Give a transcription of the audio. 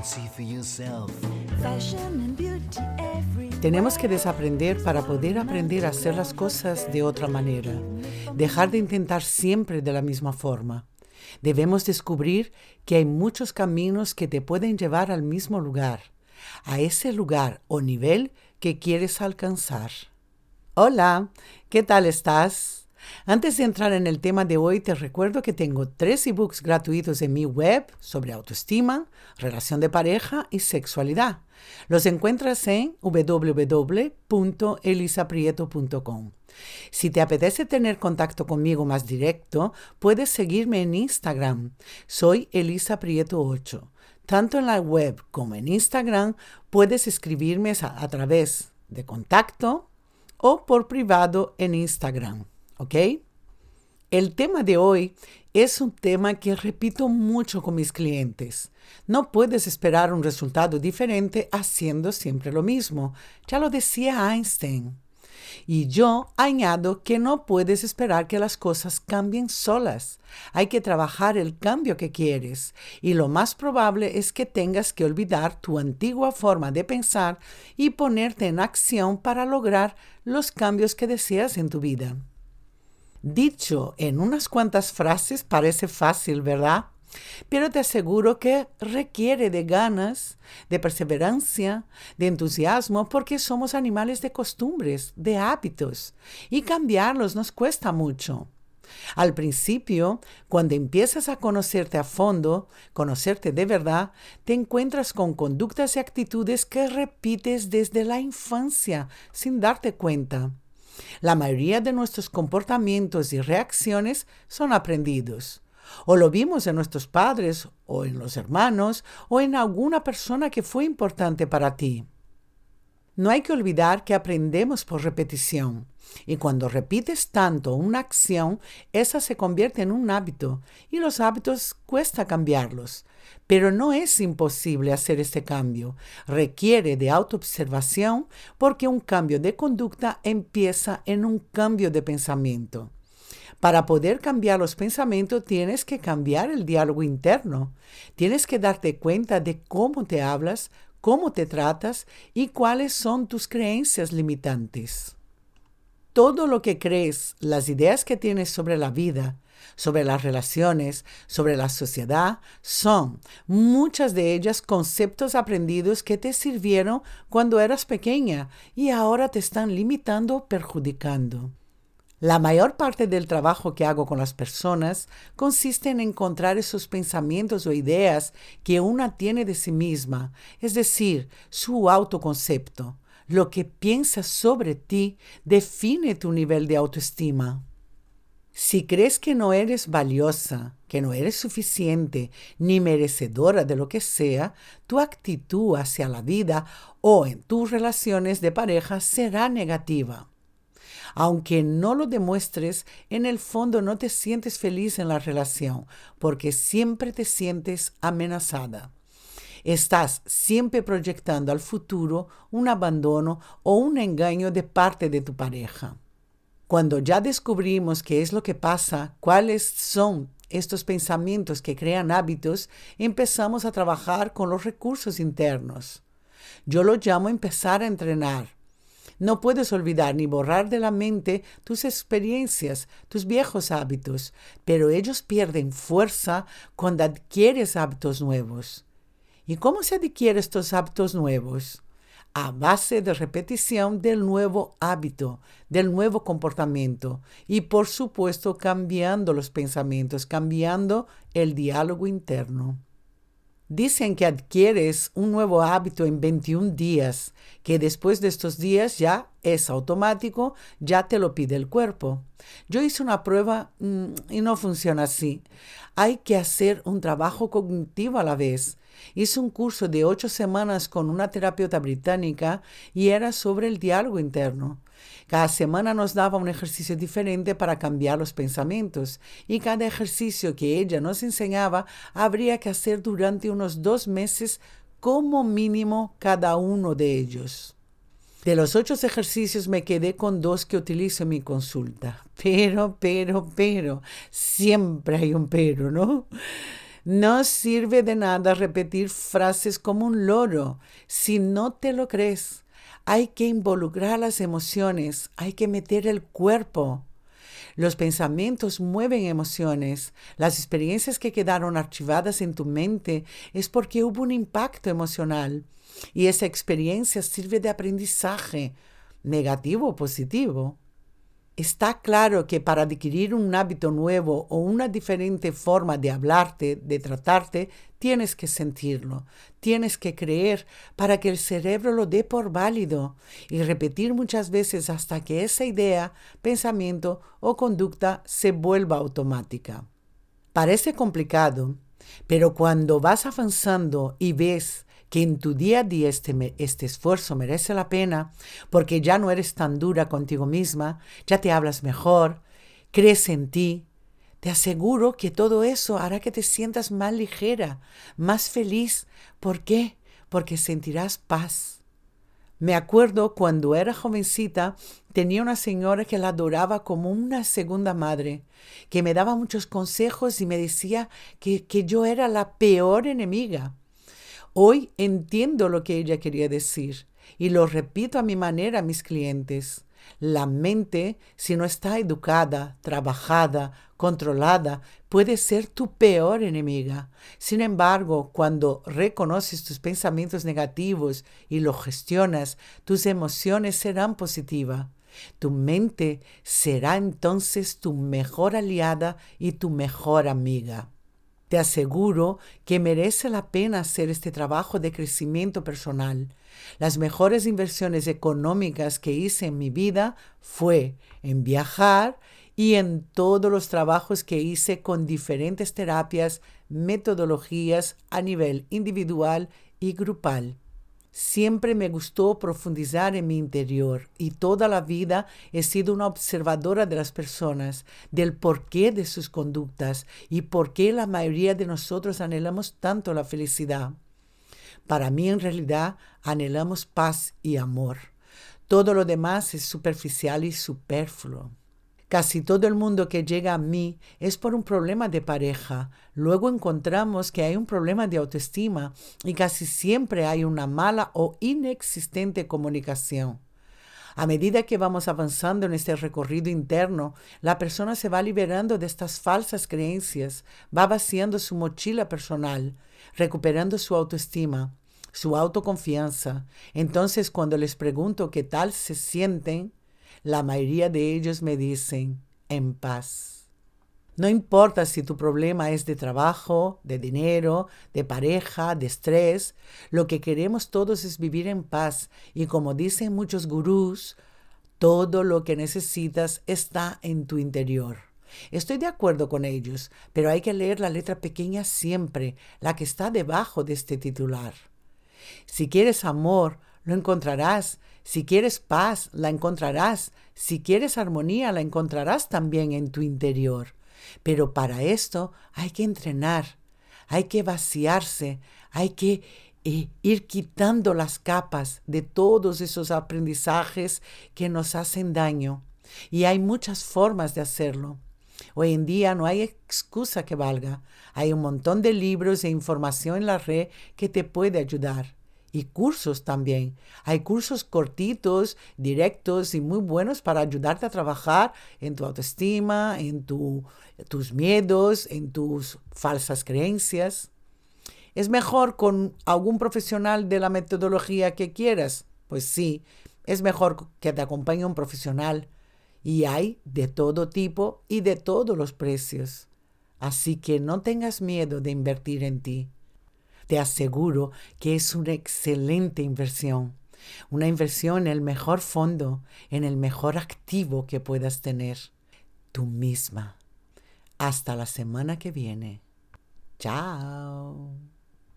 and see for yourself? Fashion and beauty tenemos que desaprender para poder aprender a hacer las cosas de otra manera, dejar de intentar siempre de la misma forma. Debemos descubrir que hay muchos caminos que te pueden llevar al mismo lugar, a ese lugar o nivel que quieres alcanzar. Hola, ¿qué tal estás? Antes de entrar en el tema de hoy, te recuerdo que tengo tres ebooks gratuitos en mi web sobre autoestima, relación de pareja y sexualidad. Los encuentras en www.elisaprieto.com. Si te apetece tener contacto conmigo más directo, puedes seguirme en Instagram. Soy Elisa Prieto 8. Tanto en la web como en Instagram puedes escribirme a, a través de contacto o por privado en Instagram. ¿Ok? El tema de hoy es un tema que repito mucho con mis clientes. No puedes esperar un resultado diferente haciendo siempre lo mismo. Ya lo decía Einstein. Y yo añado que no puedes esperar que las cosas cambien solas. Hay que trabajar el cambio que quieres y lo más probable es que tengas que olvidar tu antigua forma de pensar y ponerte en acción para lograr los cambios que deseas en tu vida. Dicho en unas cuantas frases parece fácil, ¿verdad? Pero te aseguro que requiere de ganas, de perseverancia, de entusiasmo, porque somos animales de costumbres, de hábitos, y cambiarlos nos cuesta mucho. Al principio, cuando empiezas a conocerte a fondo, conocerte de verdad, te encuentras con conductas y actitudes que repites desde la infancia sin darte cuenta. La mayoría de nuestros comportamientos y reacciones son aprendidos. O lo vimos en nuestros padres, o en los hermanos, o en alguna persona que fue importante para ti. No hay que olvidar que aprendemos por repetición. Y cuando repites tanto una acción, esa se convierte en un hábito. Y los hábitos cuesta cambiarlos. Pero no es imposible hacer este cambio. Requiere de autoobservación porque un cambio de conducta empieza en un cambio de pensamiento. Para poder cambiar los pensamientos tienes que cambiar el diálogo interno. Tienes que darte cuenta de cómo te hablas, cómo te tratas y cuáles son tus creencias limitantes. Todo lo que crees, las ideas que tienes sobre la vida, sobre las relaciones, sobre la sociedad, son muchas de ellas conceptos aprendidos que te sirvieron cuando eras pequeña y ahora te están limitando o perjudicando. La mayor parte del trabajo que hago con las personas consiste en encontrar esos pensamientos o ideas que una tiene de sí misma, es decir, su autoconcepto. Lo que piensas sobre ti define tu nivel de autoestima. Si crees que no eres valiosa, que no eres suficiente ni merecedora de lo que sea, tu actitud hacia la vida o en tus relaciones de pareja será negativa. Aunque no lo demuestres, en el fondo no te sientes feliz en la relación porque siempre te sientes amenazada. Estás siempre proyectando al futuro un abandono o un engaño de parte de tu pareja. Cuando ya descubrimos qué es lo que pasa, cuáles son estos pensamientos que crean hábitos, empezamos a trabajar con los recursos internos. Yo lo llamo empezar a entrenar. No puedes olvidar ni borrar de la mente tus experiencias, tus viejos hábitos, pero ellos pierden fuerza cuando adquieres hábitos nuevos. ¿Y cómo se adquiere estos hábitos nuevos? a base de repetición del nuevo hábito, del nuevo comportamiento y por supuesto cambiando los pensamientos, cambiando el diálogo interno. Dicen que adquieres un nuevo hábito en 21 días, que después de estos días ya es automático, ya te lo pide el cuerpo. Yo hice una prueba mm, y no funciona así. Hay que hacer un trabajo cognitivo a la vez. Hice un curso de ocho semanas con una terapeuta británica y era sobre el diálogo interno. Cada semana nos daba un ejercicio diferente para cambiar los pensamientos y cada ejercicio que ella nos enseñaba habría que hacer durante unos dos meses como mínimo cada uno de ellos. De los ocho ejercicios me quedé con dos que utilizo en mi consulta. Pero, pero, pero, siempre hay un pero, ¿no? No sirve de nada repetir frases como un loro si no te lo crees. Hay que involucrar las emociones, hay que meter el cuerpo. Los pensamientos mueven emociones. Las experiencias que quedaron archivadas en tu mente es porque hubo un impacto emocional y esa experiencia sirve de aprendizaje, negativo o positivo. Está claro que para adquirir un hábito nuevo o una diferente forma de hablarte, de tratarte, tienes que sentirlo, tienes que creer para que el cerebro lo dé por válido y repetir muchas veces hasta que esa idea, pensamiento o conducta se vuelva automática. Parece complicado, pero cuando vas avanzando y ves que en tu día a este, este esfuerzo merece la pena porque ya no eres tan dura contigo misma, ya te hablas mejor, crees en ti. Te aseguro que todo eso hará que te sientas más ligera, más feliz. ¿Por qué? Porque sentirás paz. Me acuerdo cuando era jovencita, tenía una señora que la adoraba como una segunda madre, que me daba muchos consejos y me decía que yo era la peor enemiga. Hoy entiendo lo que ella quería decir y lo repito a mi manera a mis clientes. La mente, si no está educada, trabajada, controlada, puede ser tu peor enemiga. Sin embargo, cuando reconoces tus pensamientos negativos y los gestionas, tus emociones serán positivas. Tu mente será entonces tu mejor aliada y tu mejor amiga. Te aseguro que merece la pena hacer este trabajo de crecimiento personal. Las mejores inversiones económicas que hice en mi vida fue en viajar y en todos los trabajos que hice con diferentes terapias, metodologías a nivel individual y grupal. Siempre me gustó profundizar en mi interior y toda la vida he sido una observadora de las personas, del porqué de sus conductas y por qué la mayoría de nosotros anhelamos tanto la felicidad. Para mí en realidad anhelamos paz y amor. Todo lo demás es superficial y superfluo. Casi todo el mundo que llega a mí es por un problema de pareja. Luego encontramos que hay un problema de autoestima y casi siempre hay una mala o inexistente comunicación. A medida que vamos avanzando en este recorrido interno, la persona se va liberando de estas falsas creencias, va vaciando su mochila personal, recuperando su autoestima, su autoconfianza. Entonces, cuando les pregunto qué tal se sienten, la mayoría de ellos me dicen en paz. No importa si tu problema es de trabajo, de dinero, de pareja, de estrés, lo que queremos todos es vivir en paz y como dicen muchos gurús, todo lo que necesitas está en tu interior. Estoy de acuerdo con ellos, pero hay que leer la letra pequeña siempre, la que está debajo de este titular. Si quieres amor, lo encontrarás. Si quieres paz, la encontrarás. Si quieres armonía, la encontrarás también en tu interior. Pero para esto hay que entrenar, hay que vaciarse, hay que eh, ir quitando las capas de todos esos aprendizajes que nos hacen daño. Y hay muchas formas de hacerlo. Hoy en día no hay excusa que valga. Hay un montón de libros e información en la red que te puede ayudar y cursos también. Hay cursos cortitos, directos y muy buenos para ayudarte a trabajar en tu autoestima, en tus miedos, en tus falsas creencias. ¿Es mejor con algún profesional de la metodología que quieras? Pues sí, es mejor que te acompañe un profesional. Y hay de todo tipo y de todos los precios. Así que no tengas miedo de invertir en ti te aseguro que es una excelente inversión. Una inversión en el mejor fondo, en el mejor activo que puedas tener. Tú misma. Hasta la semana que viene. Chao.